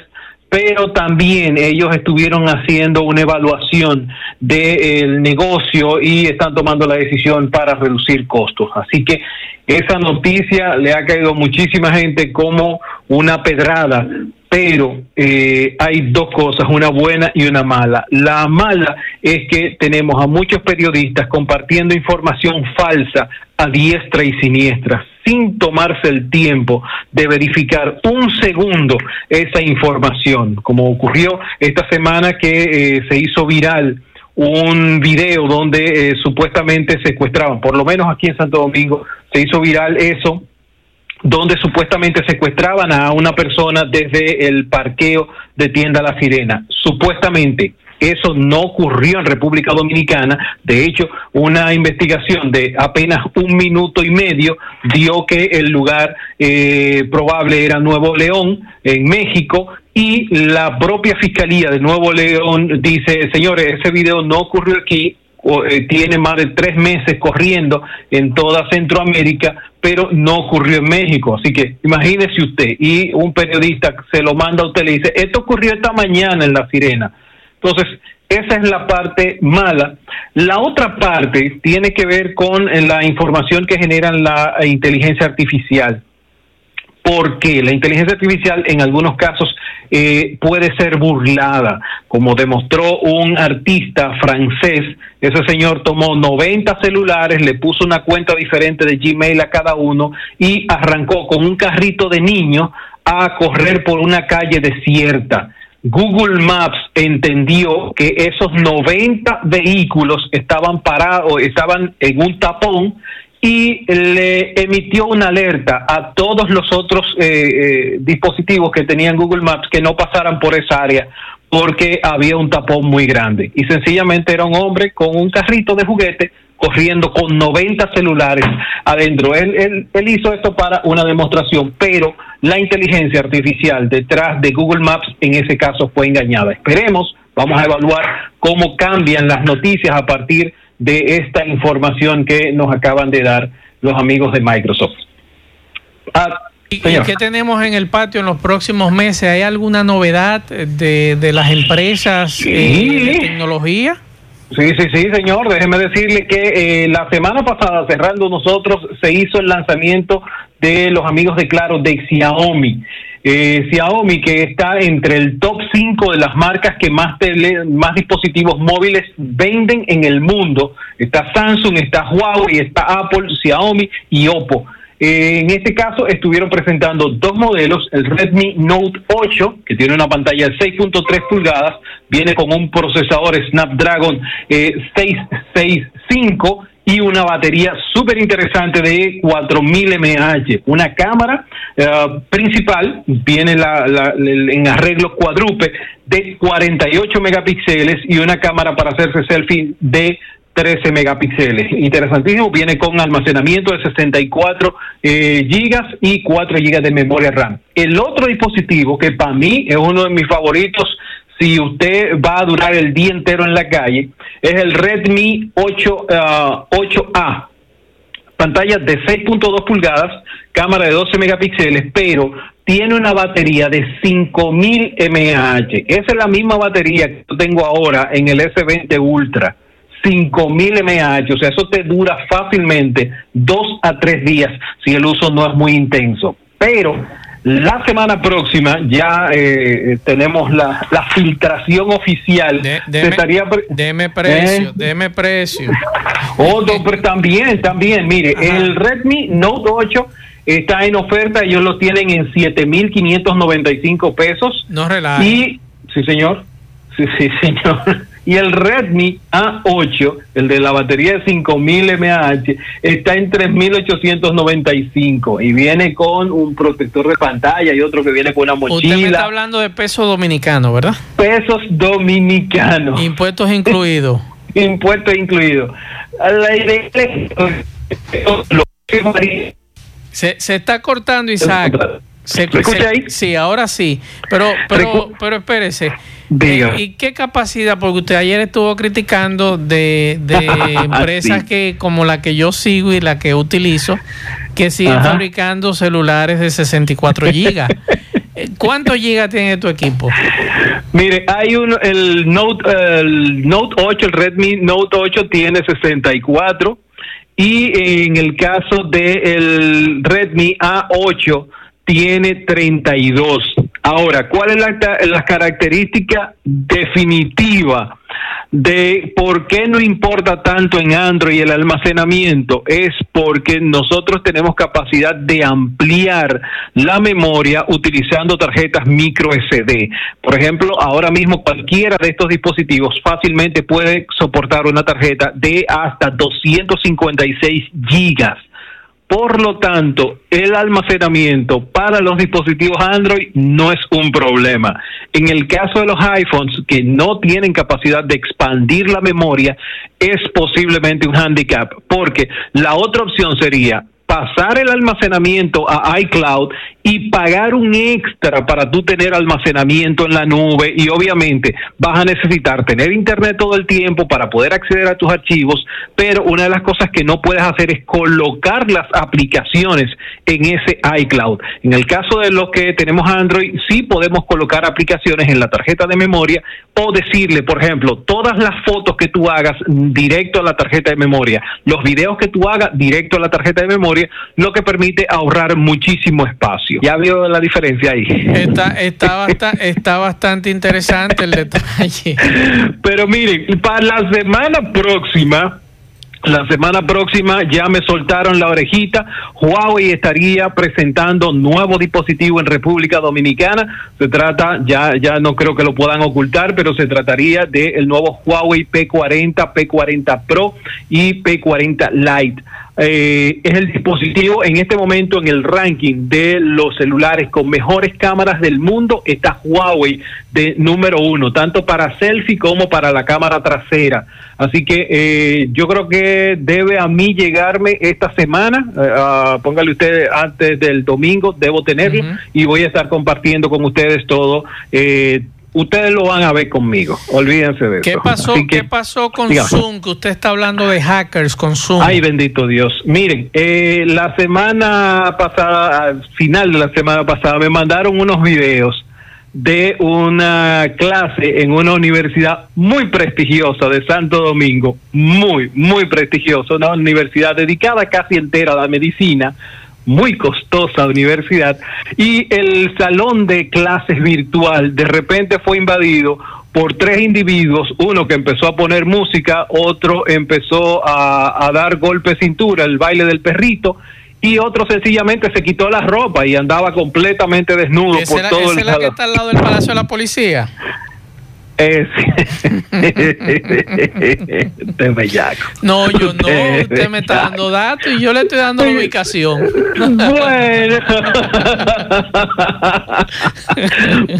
pero también ellos estuvieron haciendo una evaluación del negocio y están tomando la decisión para reducir costos. Así que esa noticia le ha caído a muchísima gente como una pedrada, pero eh, hay dos cosas, una buena y una mala. La mala es que tenemos a muchos periodistas compartiendo información falsa a diestra y siniestra, sin tomarse el tiempo de verificar un segundo esa información, como ocurrió esta semana que eh, se hizo viral un video donde eh, supuestamente secuestraban, por lo menos aquí en Santo Domingo se hizo viral eso donde supuestamente secuestraban a una persona desde el parqueo de Tienda La Sirena. Supuestamente. Eso no ocurrió en República Dominicana. De hecho, una investigación de apenas un minuto y medio dio que el lugar eh, probable era Nuevo León, en México, y la propia Fiscalía de Nuevo León dice, señores, ese video no ocurrió aquí, tiene más de tres meses corriendo en toda Centroamérica, pero no ocurrió en México. Así que imagínese usted, y un periodista se lo manda a usted le dice, esto ocurrió esta mañana en La Sirena. Entonces, esa es la parte mala. La otra parte tiene que ver con la información que genera la inteligencia artificial porque la inteligencia artificial en algunos casos eh, puede ser burlada, como demostró un artista francés. Ese señor tomó 90 celulares, le puso una cuenta diferente de Gmail a cada uno y arrancó con un carrito de niño a correr por una calle desierta. Google Maps entendió que esos 90 vehículos estaban parados, estaban en un tapón y le emitió una alerta a todos los otros eh, eh, dispositivos que tenían Google Maps que no pasaran por esa área porque había un tapón muy grande. Y sencillamente era un hombre con un carrito de juguete corriendo con 90 celulares adentro. Él, él, él hizo esto para una demostración, pero la inteligencia artificial detrás de Google Maps en ese caso fue engañada. Esperemos, vamos a evaluar cómo cambian las noticias a partir de de esta información que nos acaban de dar los amigos de Microsoft. Ah, ¿Y qué tenemos en el patio en los próximos meses? ¿Hay alguna novedad de, de las empresas eh, de tecnología? Sí, sí, sí, señor. Déjeme decirle que eh, la semana pasada, cerrando nosotros, se hizo el lanzamiento de los amigos de Claro de Xiaomi. Eh, Xiaomi, que está entre el top 5 de las marcas que más, más dispositivos móviles venden en el mundo. Está Samsung, está Huawei, está Apple, Xiaomi y Oppo. Eh, en este caso estuvieron presentando dos modelos, el Redmi Note 8, que tiene una pantalla de 6.3 pulgadas, viene con un procesador Snapdragon eh, 665 y una batería súper interesante de 4000 mAh. Una cámara eh, principal, viene la, en arreglo cuadrupe de 48 megapíxeles y una cámara para hacerse selfie de 13 megapíxeles. Interesantísimo, viene con almacenamiento de 64 eh, gigas y 4 gigas de memoria RAM. El otro dispositivo que para mí es uno de mis favoritos si usted va a durar el día entero en la calle, es el Redmi 8, 8A. Ah, Pantalla de 6.2 pulgadas, cámara de 12 megapíxeles, pero tiene una batería de 5000 mAh. Esa es la misma batería que tengo ahora en el S20 Ultra. 5000 mAh, o sea, eso te dura fácilmente dos a tres días si el uso no es muy intenso. Pero la semana próxima ya eh, tenemos la, la, filtración oficial. De, deme, estaría, deme precio, ¿eh? deme precio. Otro, pero también, también, mire, Ajá. el Redmi Note 8 está en oferta, ellos lo tienen en 7.595 pesos. No relaja. Y, sí, señor. Sí, sí, señor. Y el Redmi A8, el de la batería de 5000 mAh, está en 3895 y viene con un protector de pantalla y otro que viene con una mochila. Usted me está hablando de peso dominicano, ¿verdad? Pesos dominicanos. Impuestos incluidos. Impuestos incluidos. Se, se está cortando, Isaac. Se, escucha ahí? Sí, ahora sí. Pero, pero, pero espérese. Diga. ¿Y qué capacidad? Porque usted ayer estuvo criticando de, de empresas Sí. que como la que yo sigo y la que utilizo, que siguen Ajá. fabricando celulares de 64 gigas. Eh, ¿Cuántos gigas tiene tu equipo? Mire, hay un el Note el Note 8, el Redmi Note 8 tiene 64 y en el caso del Redmi A8 tiene 32. Ahora, ¿cuál es la, ca- la característica definitiva de por qué no importa tanto en Android el almacenamiento? Es porque nosotros tenemos capacidad de ampliar la memoria utilizando tarjetas micro SD. Por ejemplo, ahora mismo cualquiera de estos dispositivos fácilmente puede soportar una tarjeta de hasta 256 gigas. Por lo tanto, el almacenamiento para los dispositivos Android no es un problema. En el caso de los iPhones que no tienen capacidad de expandir la memoria, es posiblemente un handicap, porque la otra opción sería pasar el almacenamiento a iCloud y pagar un extra para tú tener almacenamiento en la nube y obviamente vas a necesitar tener internet todo el tiempo para poder acceder a tus archivos, pero una de las cosas que no puedes hacer es colocar las aplicaciones en ese iCloud. En el caso de los que tenemos Android, sí podemos colocar aplicaciones en la tarjeta de memoria o decirle, por ejemplo, todas las fotos que tú hagas directo a la tarjeta de memoria, los videos que tú hagas directo a la tarjeta de memoria, lo que permite ahorrar muchísimo espacio. ¿Ya vio la diferencia ahí? Está, está, basta- está bastante interesante el detalle. Pero miren, para la semana próxima, la semana próxima ya me soltaron la orejita. Huawei estaría presentando nuevo dispositivo en República Dominicana. Se trata, ya, ya no creo que lo puedan ocultar, pero se trataría del nuevo Huawei P40, P40 Pro y P40 Lite. Eh, es el dispositivo en este momento en el ranking de los celulares con mejores cámaras del mundo. Está Huawei de número uno, tanto para selfie como para la cámara trasera. Así que eh, yo creo que debe a mí llegarme esta semana. eh, ah, póngale usted antes del domingo, debo tenerlo y voy a estar compartiendo con ustedes todo. Ustedes lo van a ver conmigo. Olvídense de ¿Qué eso. pasó, que- ¿Qué pasó con. Zoom? Que usted está hablando de hackers con Zoom. Ay, bendito Dios. Miren, eh, la semana pasada, al final de la semana pasada, me mandaron unos videos de una clase en una universidad muy prestigiosa de Santo Domingo, muy, muy prestigiosa, una universidad dedicada casi entera a la medicina, muy costosa universidad, y el salón de clases virtual de repente fue invadido por tres individuos, uno que empezó a poner música, otro empezó a, a dar golpe de cintura, el baile del perrito, y otro sencillamente se quitó la ropa y andaba completamente desnudo ¿Esa por todo esa el es la que está al lado del Palacio de la Policía? Es... Este bellaco. No, yo no. Usted me está dando datos y yo le estoy dando la ubicación. Bueno.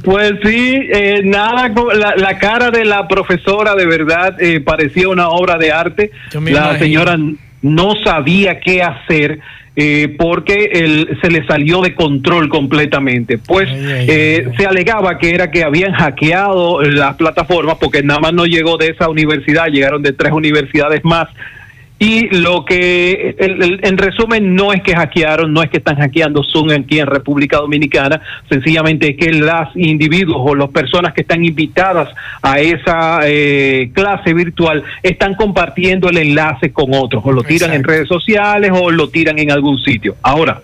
pues sí, eh, nada, la, la cara de la profesora de verdad eh, parecía una obra de arte. La imagino. señora no sabía qué hacer. Eh, porque el- se le salió de control completamente. Pues eh, se alegaba que era que habían hackeado las plataformas porque nada más no llegó de esa universidad, llegaron de tres universidades más Y lo que, el- el- en resumen, no es que hackearon, no es que están hackeando Zoom aquí en República Dominicana, sencillamente es que las individuos o las personas que están invitadas a esa eh, clase virtual están compartiendo el enlace con otros, o lo tiran en redes sociales o lo tiran en algún sitio. Ahora,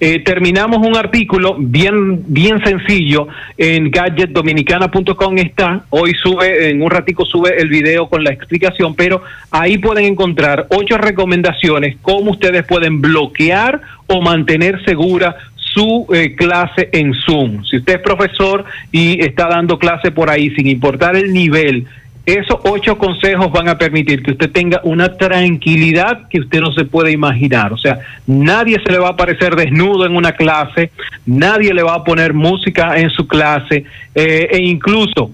eh, terminamos un artículo bien bien sencillo en gadgetdominicana.com está hoy sube en un ratico sube el video con la explicación pero ahí pueden encontrar ocho recomendaciones cómo ustedes pueden bloquear o mantener segura su eh, clase en Zoom. Si usted es profesor y está dando clase por ahí sin importar el nivel, esos ocho consejos van a permitir que usted tenga una tranquilidad que usted no se puede imaginar. O sea, nadie se le va a aparecer desnudo en una clase, nadie le va a poner música en su clase eh, e incluso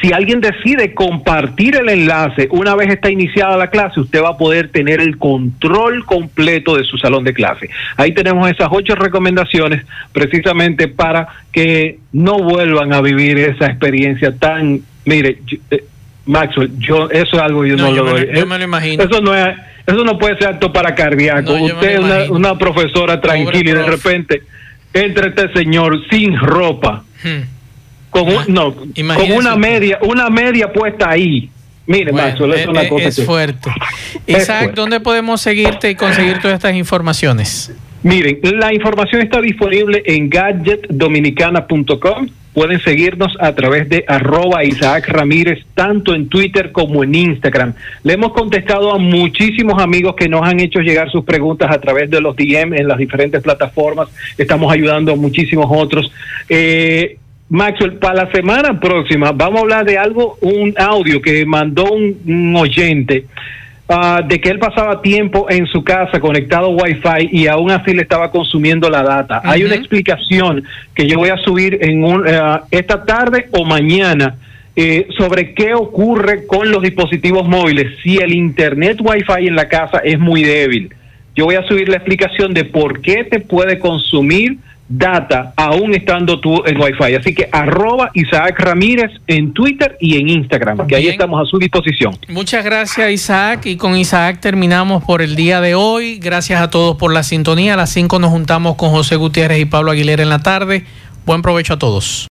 si alguien decide compartir el enlace una vez está iniciada la clase, usted va a poder tener el control completo de su salón de clase. Ahí tenemos esas ocho recomendaciones precisamente para que no vuelvan a vivir esa experiencia tan, mire, eh, Maxwell, yo eso es algo yo no, No, yo lo me doy. yo me lo imagino. Eso no es, eso no puede ser acto para cardíaco. No, usted es una, profesora tranquila y de repente entra este señor sin ropa Hmm. con un- no, con una media, una media puesta ahí. Mire, Bueno, Maxwell, es eh, una eh, cosa es que- fuerte. Es Isaac, fuerte. ¿dónde podemos seguirte y conseguir todas estas informaciones? Miren, la información está disponible en gadgetdominicana.com. Pueden seguirnos a través de arroba Isaac Ramírez, tanto en Twitter como en Instagram. Le hemos contestado a muchísimos amigos que nos han hecho llegar sus preguntas a través de los DM en las diferentes plataformas. Estamos ayudando a muchísimos otros. Eh, Maxwell, para la semana próxima vamos a hablar de algo, un audio que mandó un, un oyente ah, de que él pasaba tiempo en su casa conectado a Wi-Fi y aún así le estaba consumiendo la data. Hay una explicación que yo voy a subir en un, eh, esta tarde o mañana eh, sobre qué ocurre con los dispositivos móviles si el internet Wi-Fi en la casa es muy débil. Yo voy a subir la explicación de por qué te puede consumir data aún estando tú en Wi-Fi. Así que arroba Isaac Ramírez en Twitter y en Instagram, que ahí estamos a su disposición. Muchas gracias Isaac y con Isaac terminamos por el día de hoy. Gracias a todos por la sintonía. A las 5 nos juntamos con José Gutiérrez y Pablo Aguilera en la tarde. Buen provecho a todos.